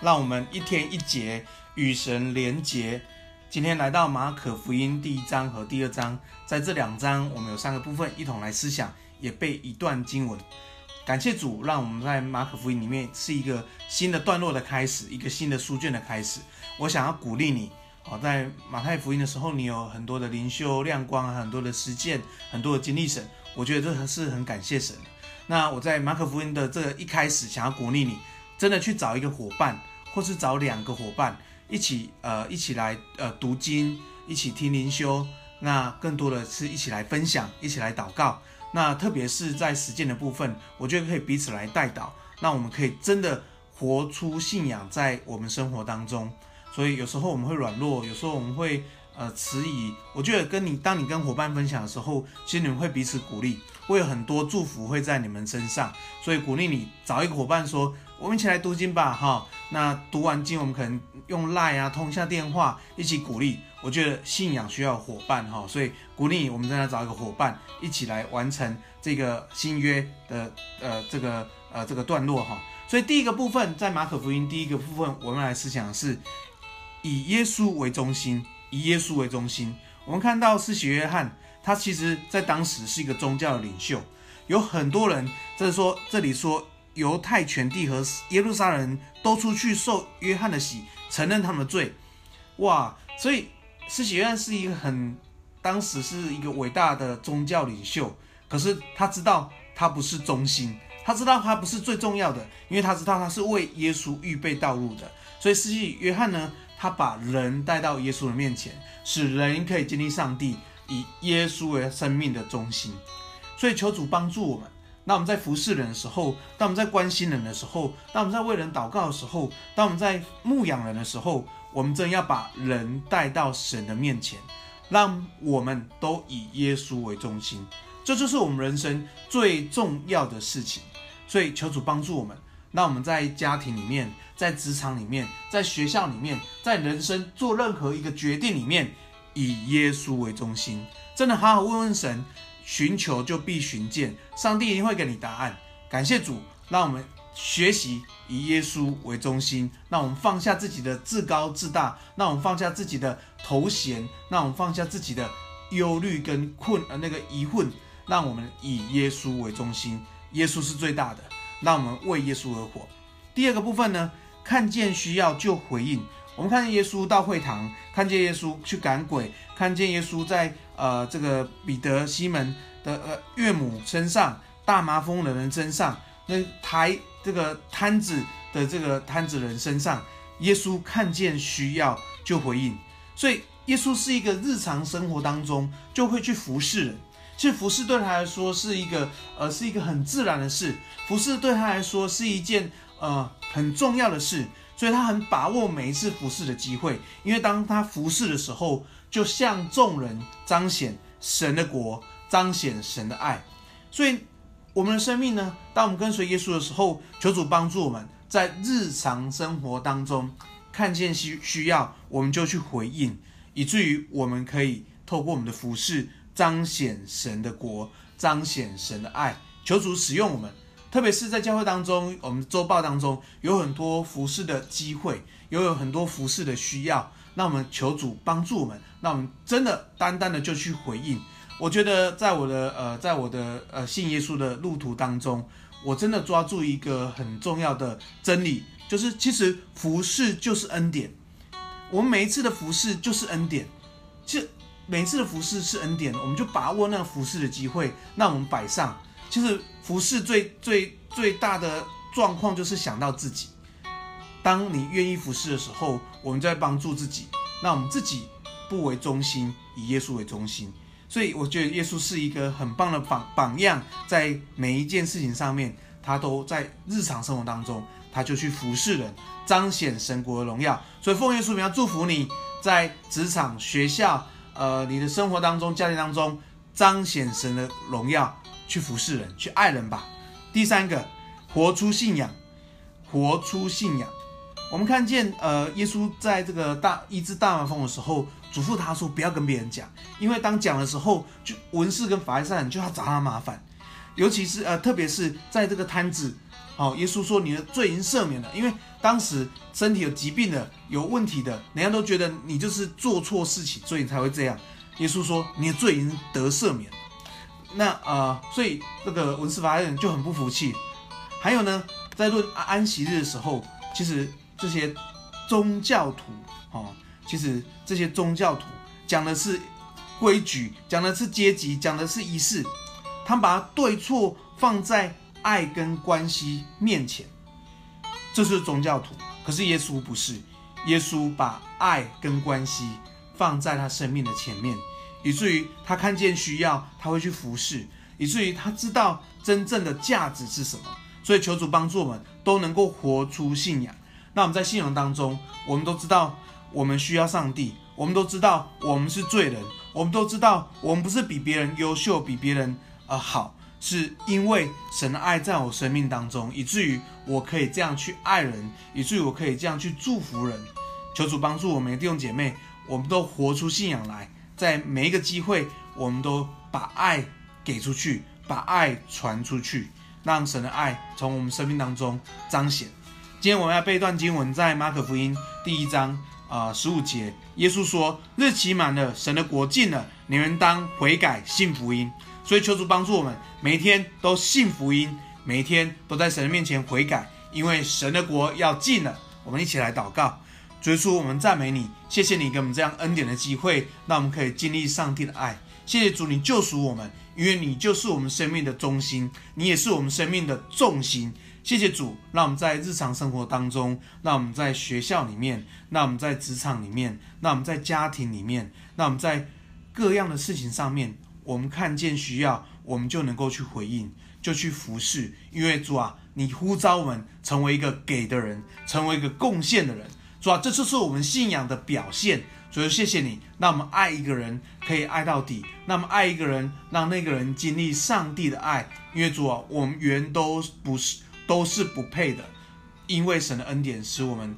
让我们一天一节与神连结。今天来到马可福音第一章和第二章，在这两章我们有三个部分一同来思想，也背一段经文。感谢主，让我们在马可福音里面是一个新的段落的开始，一个新的书卷的开始。我想要鼓励你，好，在马太福音的时候，你有很多的灵修亮光，很多的实践，很多的经历神。我觉得这是很感谢神。那我在马可福音的这一开始，想要鼓励你，真的去找一个伙伴，或是找两个伙伴。一起呃，一起来呃读经，一起听灵修，那更多的是一起来分享，一起来祷告。那特别是在实践的部分，我觉得可以彼此来带导。那我们可以真的活出信仰在我们生活当中。所以有时候我们会软弱，有时候我们会呃迟疑。我觉得跟你当你跟伙伴分享的时候，其实你们会彼此鼓励，会有很多祝福会在你们身上。所以鼓励你找一个伙伴说。我们一起来读经吧，哈。那读完经，我们可能用 Line 啊，通一下电话，一起鼓励。我觉得信仰需要伙伴，哈，所以鼓励，我们再来找一个伙伴，一起来完成这个新约的呃这个呃这个段落，哈。所以第一个部分在马可福音第一个部分，我们来思想是以耶稣为中心，以耶稣为中心。我们看到施洗约翰，他其实在当时是一个宗教的领袖，有很多人，就是说这里说。犹太全地和耶路撒冷人都出去受约翰的洗，承认他们的罪。哇！所以施洗约翰是一个很，当时是一个伟大的宗教领袖。可是他知道他不是中心，他知道他不是最重要的，因为他知道他是为耶稣预备道路的。所以施洗约翰呢，他把人带到耶稣的面前，使人可以经历上帝，以耶稣为生命的中心。所以求主帮助我们。当我们在服侍人的时候，当我们在关心人的时候，当我们在为人祷告的时候，当我们在牧养人的时候，我们真要把人带到神的面前，让我们都以耶稣为中心，这就是我们人生最重要的事情。所以求主帮助我们，那我们在家庭里面，在职场里面，在学校里面，在人生做任何一个决定里面，以耶稣为中心，真的好好问问神。寻求就必寻见，上帝一定会给你答案。感谢主，让我们学习以耶稣为中心，让我们放下自己的自高自大，让我们放下自己的头衔，让我们放下自己的忧虑跟困呃那个疑惑，让我们以耶稣为中心。耶稣是最大的，让我们为耶稣而活。第二个部分呢，看见需要就回应。我们看见耶稣到会堂，看见耶稣去赶鬼，看见耶稣在呃这个彼得、西门的呃岳母身上，大麻风的人身上，那抬这个摊子的这个摊子人身上，耶稣看见需要就回应。所以耶稣是一个日常生活当中就会去服侍人。其实服侍对他来说是一个呃是一个很自然的事，服侍对他来说是一件呃很重要的事。所以他很把握每一次服侍的机会，因为当他服侍的时候，就向众人彰显神的国，彰显神的爱。所以我们的生命呢，当我们跟随耶稣的时候，求主帮助我们在日常生活当中看见需需要，我们就去回应，以至于我们可以透过我们的服侍彰显神的国，彰显神的爱。求主使用我们。特别是在教会当中，我们周报当中有很多服侍的机会，又有很多服侍的需要。那我们求主帮助我们，那我们真的单单的就去回应。我觉得在我的呃，在我的呃信耶稣的路途当中，我真的抓住一个很重要的真理，就是其实服侍就是恩典。我们每一次的服侍就是恩典，其实每次的服侍是恩典，我们就把握那个服侍的机会，那我们摆上。其实服侍最最最大的状况就是想到自己。当你愿意服侍的时候，我们在帮助自己。那我们自己不为中心，以耶稣为中心。所以我觉得耶稣是一个很棒的榜榜样，在每一件事情上面，他都在日常生活当中，他就去服侍人，彰显神国的荣耀。所以奉耶稣名要祝福你在职场、学校，呃，你的生活当中、家庭当中，彰显神的荣耀。去服侍人，去爱人吧。第三个，活出信仰，活出信仰。我们看见，呃，耶稣在这个大医治大麻风的时候，嘱咐他说不要跟别人讲，因为当讲的时候，就文士跟法利赛人就要找他麻烦。尤其是呃，特别是在这个摊子，好，耶稣说你的罪已经赦免了，因为当时身体有疾病的、有问题的，人家都觉得你就是做错事情，所以你才会这样。耶稣说你的罪已经得赦免。那啊、所以这个文士法利赛人就很不服气。还有呢，在论安息日的时候，其实这些宗教徒，哦，其实这些宗教徒讲的是规矩，讲的是阶级，讲的是仪式，他们把对错放在爱跟关系面前，这是宗教徒。可是耶稣不是，耶稣把爱跟关系放在他生命的前面。以至于他看见需要，他会去服侍；以至于他知道真正的价值是什么。所以求主帮助我们都能够活出信仰。那我们在信仰当中，我们都知道我们需要上帝，我们都知道我们是罪人，我们都知道我们不是比别人优秀，比别人呃好，是因为神的爱在我生命当中，以至于我可以这样去爱人，以至于我可以这样去祝福人。求主帮助我们的弟兄姐妹，我们都活出信仰来。在每一个机会，我们都把爱给出去，把爱传出去，让神的爱从我们生命当中彰显。今天我们要背一段经文，在马可福音第一章啊十五节，耶稣说：“日期满了，神的国近了，你们当悔改，信福音。”所以求主帮助我们，每一天都信福音，每一天都在神的面前悔改，因为神的国要近了。我们一起来祷告。主耶稣，我们赞美你，谢谢你给我们这样恩典的机会，让我们可以经历上帝的爱。谢谢主，你救赎我们，因为你就是我们生命的中心，你也是我们生命的重心。谢谢主，让我们在日常生活当中，让我们在学校里面，让我们在职场里面，让我们在家庭里面，让我们在各样的事情上面，我们看见需要，我们就能够去回应，就去服侍。因为主啊，你呼召我们成为一个给的人，成为一个贡献的人。主啊，这就是我们信仰的表现。主，谢谢你，那我们爱一个人可以爱到底，那么爱一个人，让那个人经历上帝的爱。因为主啊，我们原都不是都是不配的，因为神的恩典使我们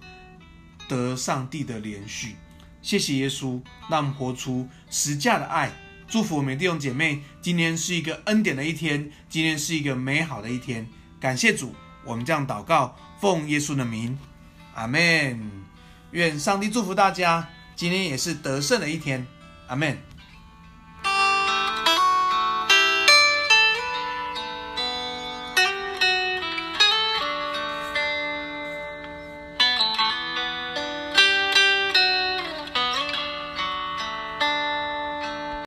得上帝的怜恤。谢谢耶稣，让我们活出实价的爱。祝福我们弟兄姐妹，今天是一个恩典的一天，今天是一个美好的一天。感谢主，我们这样祷告，奉耶稣的名，阿门。愿上帝祝福大家，今天也是得胜的一天，阿门。